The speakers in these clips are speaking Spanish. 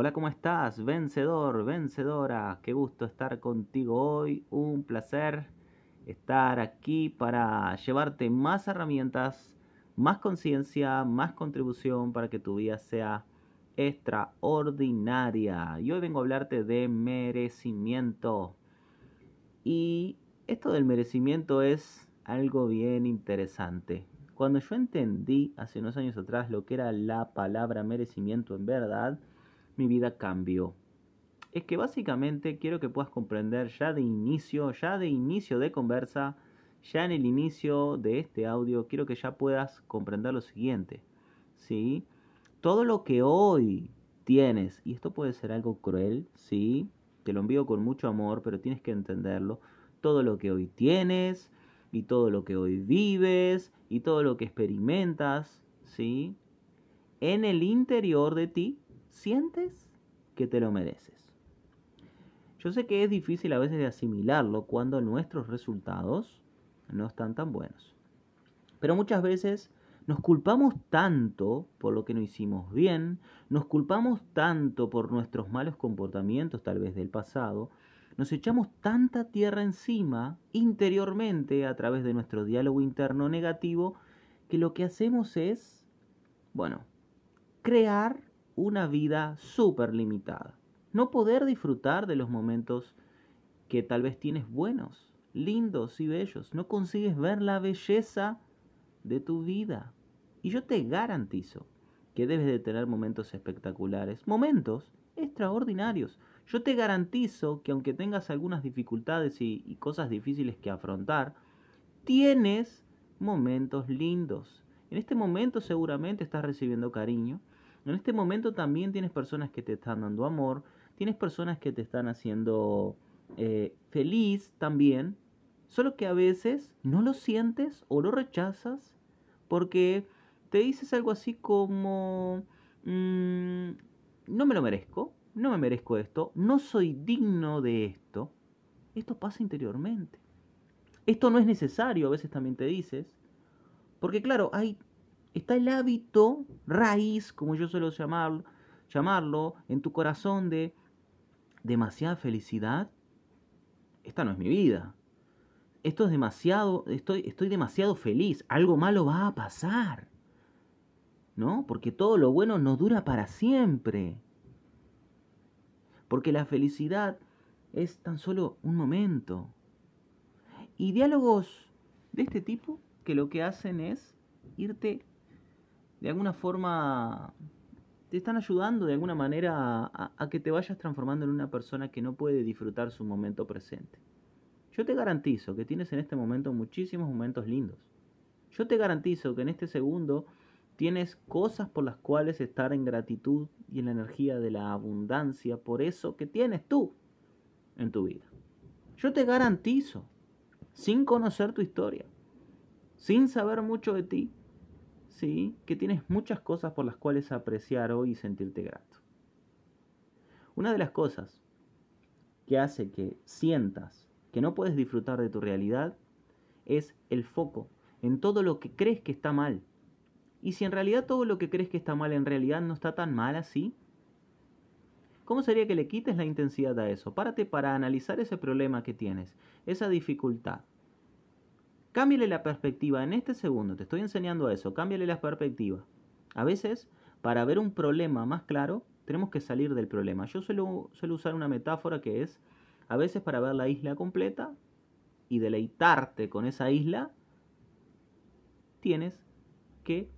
Hola, ¿cómo estás? Vencedor, vencedora. Qué gusto estar contigo hoy. Un placer estar aquí para llevarte más herramientas, más conciencia, más contribución para que tu vida sea extraordinaria. Y hoy vengo a hablarte de merecimiento. Y esto del merecimiento es algo bien interesante. Cuando yo entendí hace unos años atrás lo que era la palabra merecimiento en verdad, mi vida cambió. Es que básicamente quiero que puedas comprender ya de inicio, ya de inicio de conversa, ya en el inicio de este audio, quiero que ya puedas comprender lo siguiente. ¿Sí? Todo lo que hoy tienes, y esto puede ser algo cruel, ¿sí? Te lo envío con mucho amor, pero tienes que entenderlo. Todo lo que hoy tienes, y todo lo que hoy vives, y todo lo que experimentas, ¿sí? En el interior de ti sientes que te lo mereces. Yo sé que es difícil a veces de asimilarlo cuando nuestros resultados no están tan buenos. Pero muchas veces nos culpamos tanto por lo que no hicimos bien, nos culpamos tanto por nuestros malos comportamientos tal vez del pasado, nos echamos tanta tierra encima interiormente a través de nuestro diálogo interno negativo que lo que hacemos es, bueno, crear una vida súper limitada. No poder disfrutar de los momentos que tal vez tienes buenos, lindos y bellos. No consigues ver la belleza de tu vida. Y yo te garantizo que debes de tener momentos espectaculares, momentos extraordinarios. Yo te garantizo que aunque tengas algunas dificultades y, y cosas difíciles que afrontar, tienes momentos lindos. En este momento seguramente estás recibiendo cariño, en este momento también tienes personas que te están dando amor, tienes personas que te están haciendo eh, feliz también, solo que a veces no lo sientes o lo rechazas porque te dices algo así como, mm, no me lo merezco, no me merezco esto, no soy digno de esto. Esto pasa interiormente. Esto no es necesario, a veces también te dices, porque claro, hay está el hábito raíz, como yo suelo llamar, llamarlo, en tu corazón de demasiada felicidad. Esta no es mi vida. Esto es demasiado, estoy, estoy demasiado feliz. Algo malo va a pasar. ¿No? Porque todo lo bueno no dura para siempre. Porque la felicidad es tan solo un momento. Y diálogos de este tipo que lo que hacen es irte de alguna forma te están ayudando de alguna manera a, que te vayas transformando en una persona que no puede disfrutar su momento presente. Yo te garantizo que tienes en este momento muchísimos momentos lindos. Yo te garantizo que en este segundo tienes cosas por las cuales estar en gratitud y en la energía de la abundancia por eso que tienes tú en tu vida. Yo te garantizo, sin conocer tu historia, sin saber mucho de ti, ¿sí? que tienes muchas cosas por las cuales apreciar hoy y sentirte grato. Una de las cosas que hace que sientas que no puedes disfrutar de tu realidad es el foco en todo lo que crees que está mal. Y si en realidad todo lo que crees que está mal en realidad no está tan mal así, ¿cómo sería que le quites la intensidad a eso? Párate para analizar ese problema que tienes, esa dificultad, Cámbiale la perspectiva en este segundo, te estoy enseñando eso, cámbiale la perspectiva. A veces, para ver un problema más claro, tenemos que salir del problema. Yo suelo, suelo usar una metáfora que es, a veces para ver la isla completa y deleitarte con esa isla, tienes que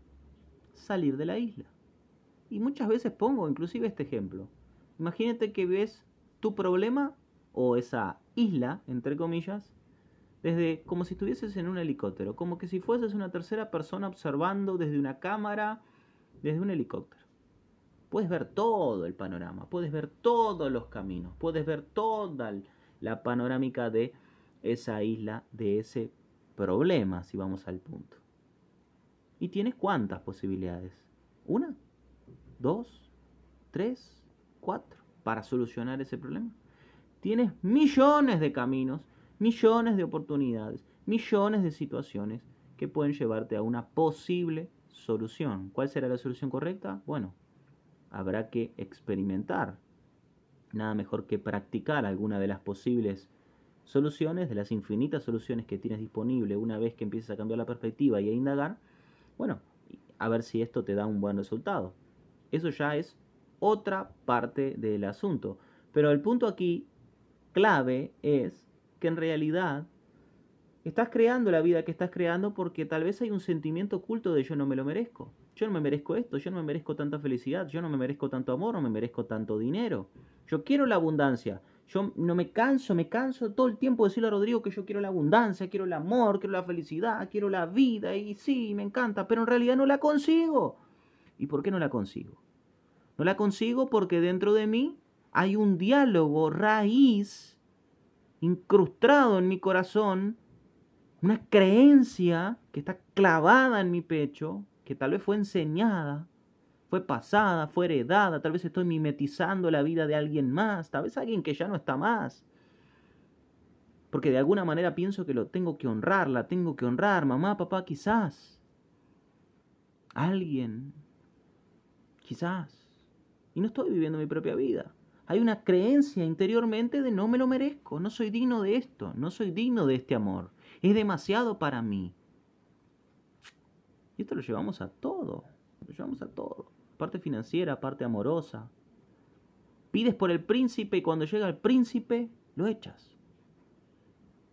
salir de la isla. Y muchas veces pongo inclusive este ejemplo. Imagínate que ves tu problema o esa isla, entre comillas, desde como si estuvieses en un helicóptero, como que si fueses una tercera persona observando desde una cámara, desde un helicóptero. Puedes ver todo el panorama, puedes ver todos los caminos, puedes ver toda la panorámica de esa isla, de ese problema, si vamos al punto. ¿Y tienes cuántas posibilidades? ¿Una? ¿Dos? ¿Tres? ¿Cuatro? Para solucionar ese problema. Tienes millones de caminos millones de oportunidades, millones de situaciones que pueden llevarte a una posible solución. ¿Cuál será la solución correcta? Bueno, habrá que experimentar. Nada mejor que practicar alguna de las posibles soluciones, de las infinitas soluciones que tienes disponible una vez que empieces a cambiar la perspectiva y a indagar, bueno, a ver si esto te da un buen resultado. Eso ya es otra parte del asunto. Pero el punto aquí clave es que en realidad estás creando la vida que estás creando porque tal vez hay un sentimiento oculto de yo no me lo merezco. Yo no me merezco esto, yo no me merezco tanta felicidad, yo no me merezco tanto amor, no me merezco tanto dinero. Yo quiero la abundancia. Yo no me canso, me canso todo el tiempo de decirle a Rodrigo que yo quiero la abundancia, quiero el amor, quiero la felicidad, quiero la vida y sí, me encanta, pero en realidad no la consigo. ¿Y por qué no la consigo? No la consigo porque dentro de mí hay un diálogo raíz incrustado en mi corazón, una creencia que está clavada en mi pecho, que tal vez fue enseñada, fue pasada, fue heredada, tal vez estoy mimetizando la vida de alguien más, tal vez alguien que ya no está más. Porque de alguna manera pienso que lo tengo que honrar, la tengo que honrar, mamá, papá, quizás. Alguien, quizás. Y no estoy viviendo mi propia vida. Hay una creencia interiormente de no me lo merezco, no soy digno de esto, no soy digno de este amor. Es demasiado para mí. Y esto lo llevamos a todo, lo llevamos a todo. Parte financiera, parte amorosa. Pides por el príncipe y cuando llega el príncipe, lo echas.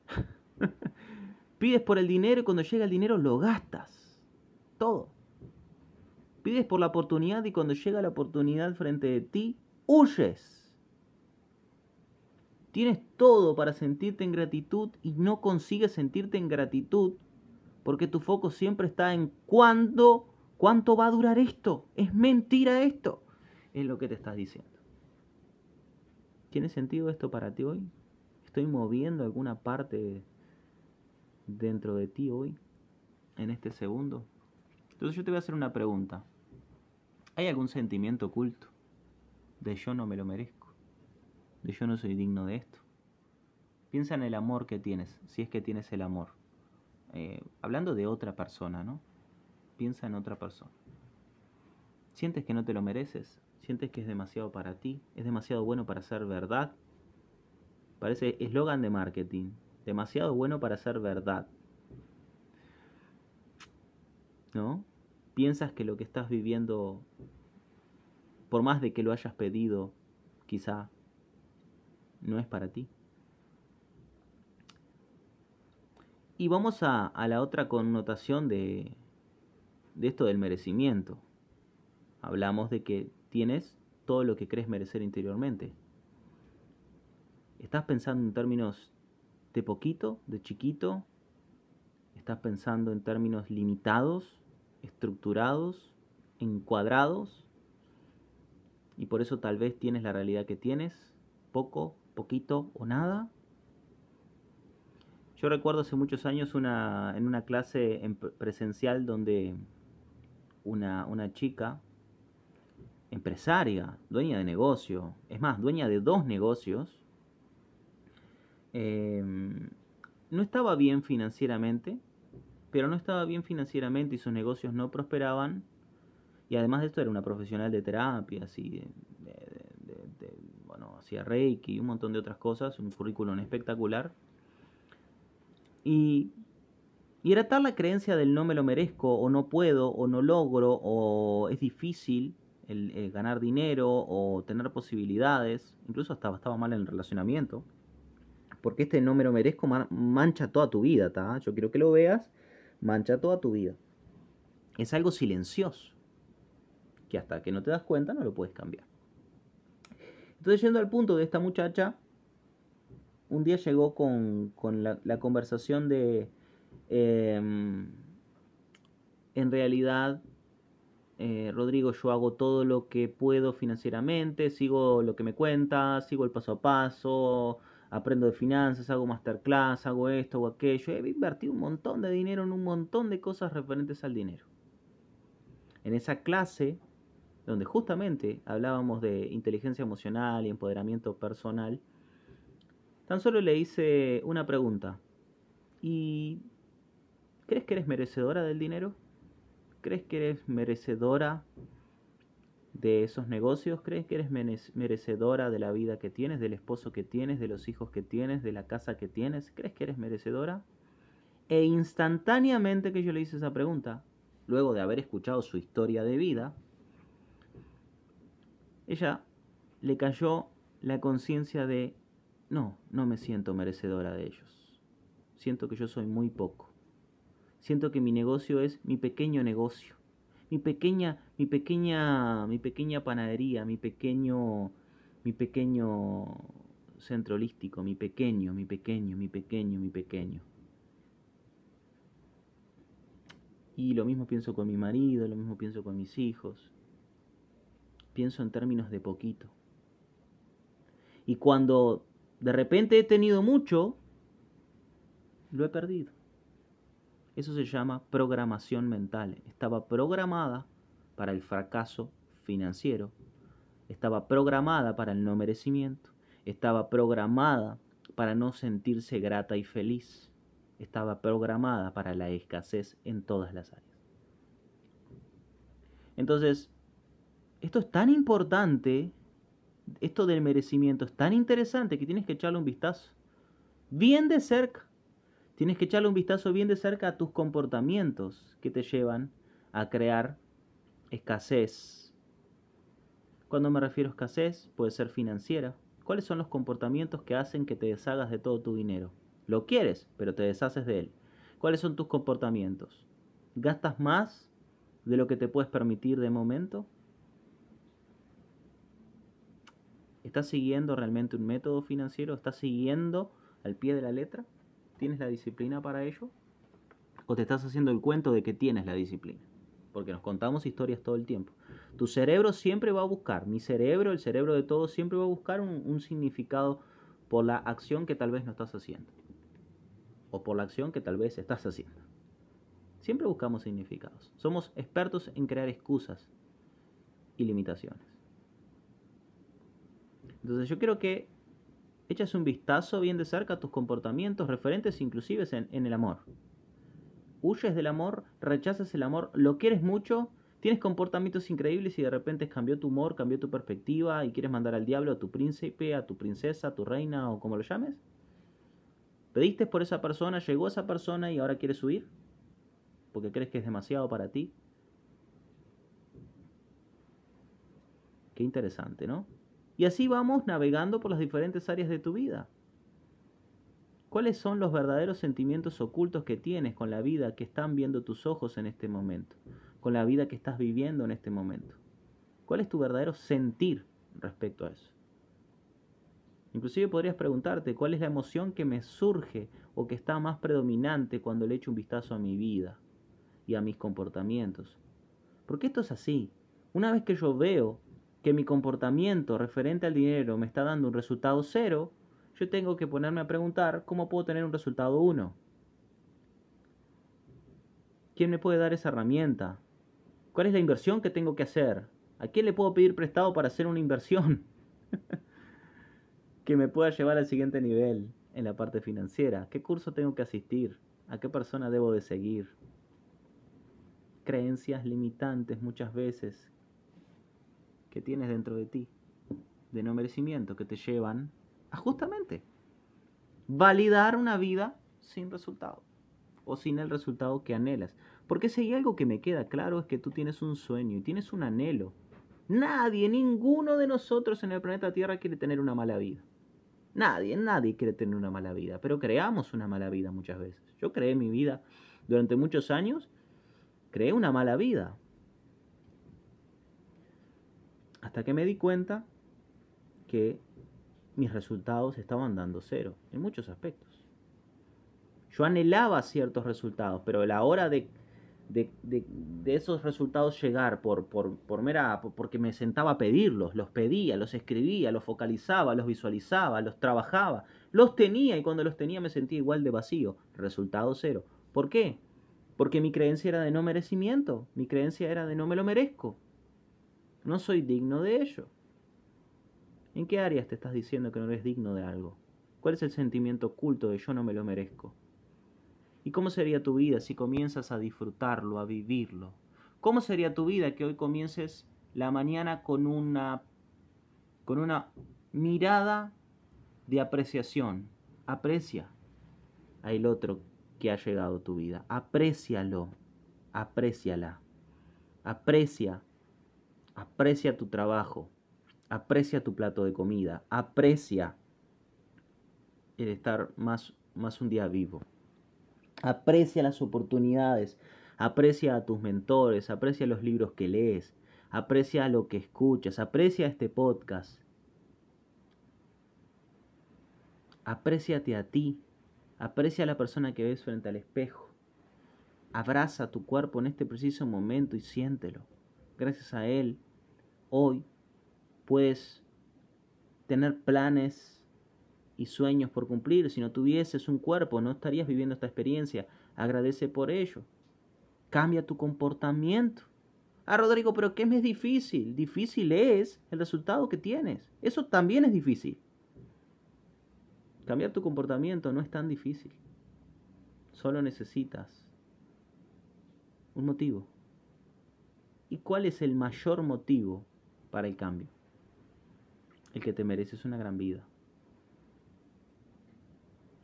Pides por el dinero y cuando llega el dinero, lo gastas. Todo. Pides por la oportunidad y cuando llega la oportunidad frente de ti, huyes. Tienes todo para sentirte en gratitud y no consigues sentirte en gratitud porque tu foco siempre está en cuándo, cuánto va a durar esto. Es mentira esto. Es lo que te estás diciendo. ¿Tiene sentido esto para ti hoy? ¿Estoy moviendo alguna parte dentro de ti hoy? En este segundo. Entonces yo te voy a hacer una pregunta. ¿Hay algún sentimiento oculto de yo no me lo merezco? Yo no soy digno de esto. Piensa en el amor que tienes, si es que tienes el amor. Eh, hablando de otra persona, ¿no? Piensa en otra persona. ¿Sientes que no te lo mereces? ¿Sientes que es demasiado para ti? ¿Es demasiado bueno para ser verdad? Parece eslogan de marketing. Demasiado bueno para ser verdad. ¿No? ¿Piensas que lo que estás viviendo, por más de que lo hayas pedido, quizá no es para ti. Y vamos a, la otra connotación de, de esto del merecimiento. Hablamos de que tienes todo lo que crees merecer interiormente. ¿Estás pensando en términos de poquito, de chiquito? ¿Estás pensando en términos limitados, estructurados, encuadrados? Y por eso tal vez tienes la realidad que tienes, poco, poquito o nada. Yo recuerdo hace muchos años una, en una clase en presencial donde una, una chica, empresaria, dueña de negocio, es más, dueña de dos negocios, em, no estaba bien financieramente, pero no estaba bien financieramente y sus negocios no prosperaban. Y además de esto era una profesional de terapias y hacía Reiki y un montón de otras cosas, un currículum espectacular. Y, y era tal la creencia del no me lo merezco, o no puedo, o no logro, o es difícil el, ganar dinero, o tener posibilidades, incluso hasta estaba mal en el relacionamiento, porque este no me lo merezco mancha toda tu vida, Yo quiero que lo veas, mancha toda tu vida. Es algo silencioso, que hasta que no te das cuenta no lo puedes cambiar. Entonces, yendo al punto de esta muchacha, un día llegó con, la, conversación de, em, en realidad, eh, Rodrigo, yo hago todo lo que puedo financieramente, sigo lo que me cuenta, sigo el paso a paso, aprendo de finanzas, hago masterclass, hago esto, o aquello. He invertido un montón de dinero en un montón de cosas referentes al dinero. En esa clase donde justamente hablábamos de inteligencia emocional y empoderamiento personal, tan solo le hice una pregunta. ¿Y crees que eres merecedora del dinero? ¿Crees que eres merecedora de esos negocios? ¿Crees que eres merecedora de la vida que tienes, del esposo que tienes, de los hijos que tienes, de la casa que tienes? ¿Crees que eres merecedora? E instantáneamente que yo le hice esa pregunta, luego de haber escuchado su historia de vida, ella le cayó la conciencia de, no, no me siento merecedora de ellos. Siento que yo soy muy poco. Siento que mi negocio es mi pequeño negocio mi pequeña, mi pequeña, mi pequeña panadería, mi pequeño, mi pequeño centro holístico, mi pequeño, mi pequeño, mi pequeño, mi pequeño. Y lo mismo pienso con mi marido, lo mismo pienso con mis hijos. Pienso en términos de poquito. Y cuando de repente he tenido mucho, lo he perdido. Eso se llama programación mental. Estaba programada para el fracaso financiero, estaba programada para el no merecimiento, estaba programada para no sentirse grata y feliz, estaba programada para la escasez en todas las áreas. Entonces, esto es tan importante, esto del merecimiento es tan interesante que tienes que echarle un vistazo, bien de cerca, Tienes que echarle un vistazo bien de cerca a tus comportamientos que te llevan a crear escasez. Cuando me refiero a escasez, puede ser financiera. ¿Cuáles son los comportamientos que hacen que te deshagas de todo tu dinero? Lo quieres, pero te deshaces de él. ¿Cuáles son tus comportamientos? ¿Gastas más de lo que te puedes permitir de momento? ¿Estás siguiendo realmente un método financiero? ¿Estás siguiendo al pie de la letra? ¿Tienes la disciplina para ello? ¿O te estás haciendo el cuento de que tienes la disciplina? Porque nos contamos historias todo el tiempo. Tu cerebro siempre va a buscar, mi cerebro, el cerebro de todos, siempre va a buscar un, significado por la acción que tal vez no estás haciendo. O por la acción que tal vez estás haciendo. Siempre buscamos significados. Somos expertos en crear excusas y limitaciones. Entonces yo creo que echas un vistazo bien de cerca a tus comportamientos referentes inclusive en, el amor. Huyes del amor, rechazas el amor, lo quieres mucho, tienes comportamientos increíbles y de repente cambió tu humor, cambió tu perspectiva y quieres mandar al diablo a tu príncipe, a tu princesa, a tu reina o como lo llames. ¿Pediste por esa persona, llegó esa persona y ahora quieres huir? Porque crees que es demasiado para ti. Qué interesante, ¿no? Y así vamos navegando por las diferentes áreas de tu vida. ¿Cuáles son los verdaderos sentimientos ocultos que tienes con la vida que están viendo tus ojos en este momento? Con la vida que estás viviendo en este momento. ¿Cuál es tu verdadero sentir respecto a eso? Inclusive podrías preguntarte cuál es la emoción que me surge o que está más predominante cuando le echo un vistazo a mi vida y a mis comportamientos. Porque esto es así. Una vez que yo veo que mi comportamiento referente al dinero me está dando un resultado cero, yo tengo que ponerme a preguntar cómo puedo tener un resultado uno. ¿Quién me puede dar esa herramienta? ¿Cuál es la inversión que tengo que hacer? ¿A quién le puedo pedir prestado para hacer una inversión que me pueda llevar al siguiente nivel en la parte financiera? ¿Qué curso tengo que asistir? ¿A qué persona debo de seguir? Creencias limitantes muchas veces que tienes dentro de ti, de no merecimiento, que te llevan a justamente validar una vida sin resultado o sin el resultado que anhelas. Porque si hay algo que me queda claro es que tú tienes un sueño y tienes un anhelo. Nadie, ninguno de nosotros en el planeta Tierra quiere tener una mala vida. Nadie, nadie quiere tener una mala vida, pero creamos una mala vida muchas veces. Yo creé mi vida durante muchos años, creé una mala vida. Hasta que me di cuenta que mis resultados estaban dando cero en muchos aspectos. Yo anhelaba ciertos resultados, pero a la hora de, de, esos resultados llegar por, por, por porque me sentaba a pedirlos, los pedía, los escribía, los focalizaba, los visualizaba, los trabajaba, los tenía y cuando los tenía me sentía igual de vacío. Resultado cero. ¿Por qué? Porque mi creencia era de no merecimiento, mi creencia era de no me lo merezco. No soy digno de ello. ¿En qué áreas te estás diciendo que no eres digno de algo? ¿Cuál es el sentimiento oculto de yo no me lo merezco? ¿Y cómo sería tu vida si comienzas a disfrutarlo, a vivirlo? ¿Cómo sería tu vida que hoy comiences la mañana con una, con una mirada de apreciación. Aprecia al otro que ha llegado a tu vida. Aprécialo, apréciala. Aprecia, aprecia tu trabajo, aprecia tu plato de comida, aprecia el estar más, más un día vivo. Aprecia las oportunidades, aprecia a tus mentores, aprecia los libros que lees, aprecia lo que escuchas, aprecia este podcast. Apréciate a ti, aprecia a la persona que ves frente al espejo. Abraza tu cuerpo en este preciso momento y siéntelo. Gracias a él, hoy puedes tener planes y sueños por cumplir. Si no tuvieses un cuerpo, no estarías viviendo esta experiencia. Agradece por ello. Cambia tu comportamiento. Ah, Rodrigo, pero ¿qué es difícil? Difícil es el resultado que tienes. Eso también es difícil. Cambiar tu comportamiento no es tan difícil. Solo necesitas un motivo. ¿Y cuál es el mayor motivo para el cambio? El que te mereces una gran vida.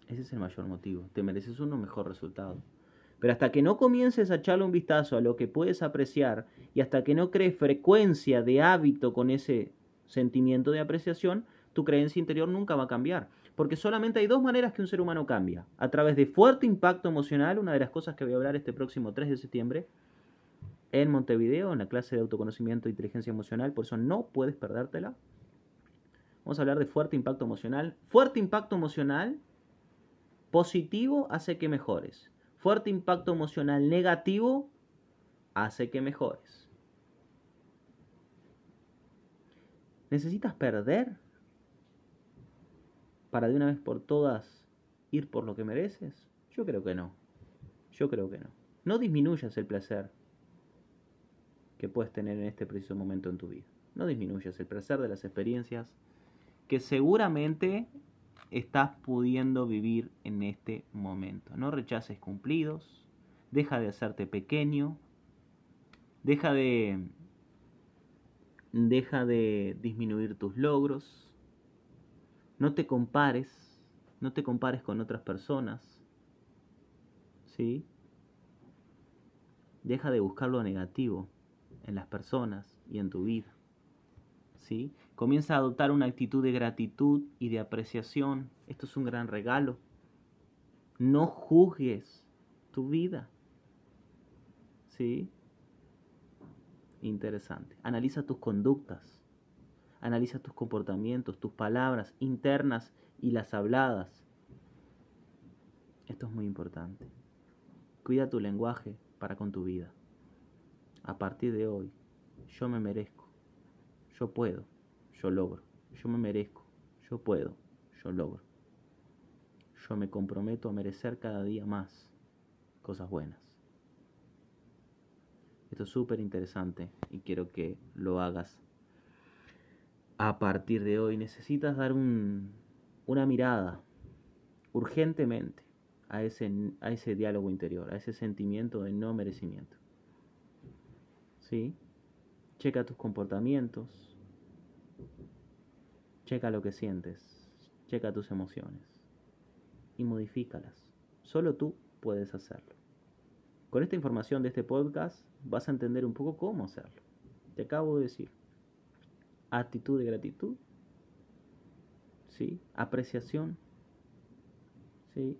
Ese es el mayor motivo. Te mereces uno mejor resultado. Pero hasta que no comiences a echarle un vistazo a lo que puedes apreciar y hasta que no crees frecuencia de hábito con ese sentimiento de apreciación, tu creencia interior nunca va a cambiar. Porque solamente hay dos maneras que un ser humano cambia. A través de fuerte impacto emocional, una de las cosas que voy a hablar este próximo 3 de septiembre en Montevideo, en la clase de autoconocimiento e inteligencia emocional, por eso no puedes perdértela. Vamos a hablar de fuerte impacto emocional. Fuerte impacto emocional positivo hace que mejores. Fuerte impacto emocional negativo hace que mejores. ¿Necesitas perder para de una vez por todas ir por lo que mereces? Yo creo que no. Yo creo que no. No disminuyas el placer que puedes tener en este preciso momento en tu vida. No disminuyas el placer de las experiencias que seguramente estás pudiendo vivir en este momento. No rechaces cumplidos, deja de hacerte pequeño, deja de deja de disminuir tus logros. No te compares, no te compares con otras personas. ¿Sí? Deja de buscar lo negativo en las personas y en tu vida. ¿Sí? Comienza a adoptar una actitud de gratitud y de apreciación. Esto es un gran regalo. No juzgues tu vida. ¿Sí? Interesante. Analiza tus conductas. Analiza tus comportamientos, tus palabras internas y las habladas. Esto es muy importante. Cuida tu lenguaje para con tu vida. A partir de hoy, yo me merezco. Yo puedo yo logro, yo me merezco, yo puedo, yo logro. Yo me comprometo a merecer cada día más cosas buenas. Esto es súper interesante y quiero que lo hagas a partir de hoy. Necesitas dar un, una mirada urgentemente a ese, a ese diálogo interior, a ese sentimiento de no merecimiento. ¿Sí? Checa tus comportamientos, Checa lo que sientes, checa tus emociones y modifícalas. Solo tú puedes hacerlo. Con esta información de este podcast vas a entender un poco cómo hacerlo. Te acabo de decir. Actitud de gratitud. ¿Sí? Apreciación. ¿Sí?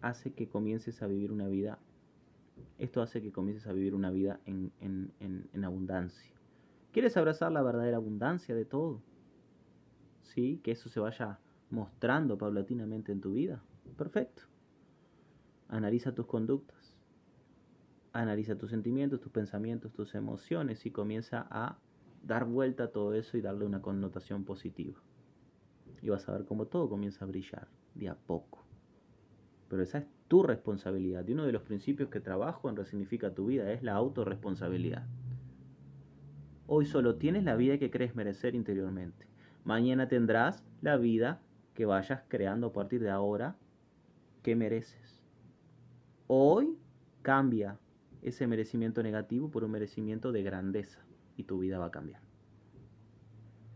Hace que comiences a vivir una vida. Esto hace que comiences a vivir una vida en, en abundancia. ¿Quieres abrazar la verdadera abundancia de todo? ¿sí? Que eso se vaya mostrando paulatinamente en tu vida. Perfecto. Analiza tus conductas. Analiza tus sentimientos, tus pensamientos, tus emociones y comienza a dar vuelta a todo eso y darle una connotación positiva. Y vas a ver cómo todo comienza a brillar de a poco. Pero esa es tu responsabilidad. Y uno de los principios que trabajo en Resignifica tu vida es la autorresponsabilidad. Hoy solo tienes la vida que crees merecer interiormente. Mañana tendrás la vida que vayas creando a partir de ahora que mereces. Hoy cambia ese merecimiento negativo por un merecimiento de grandeza. y tu vida va a cambiar.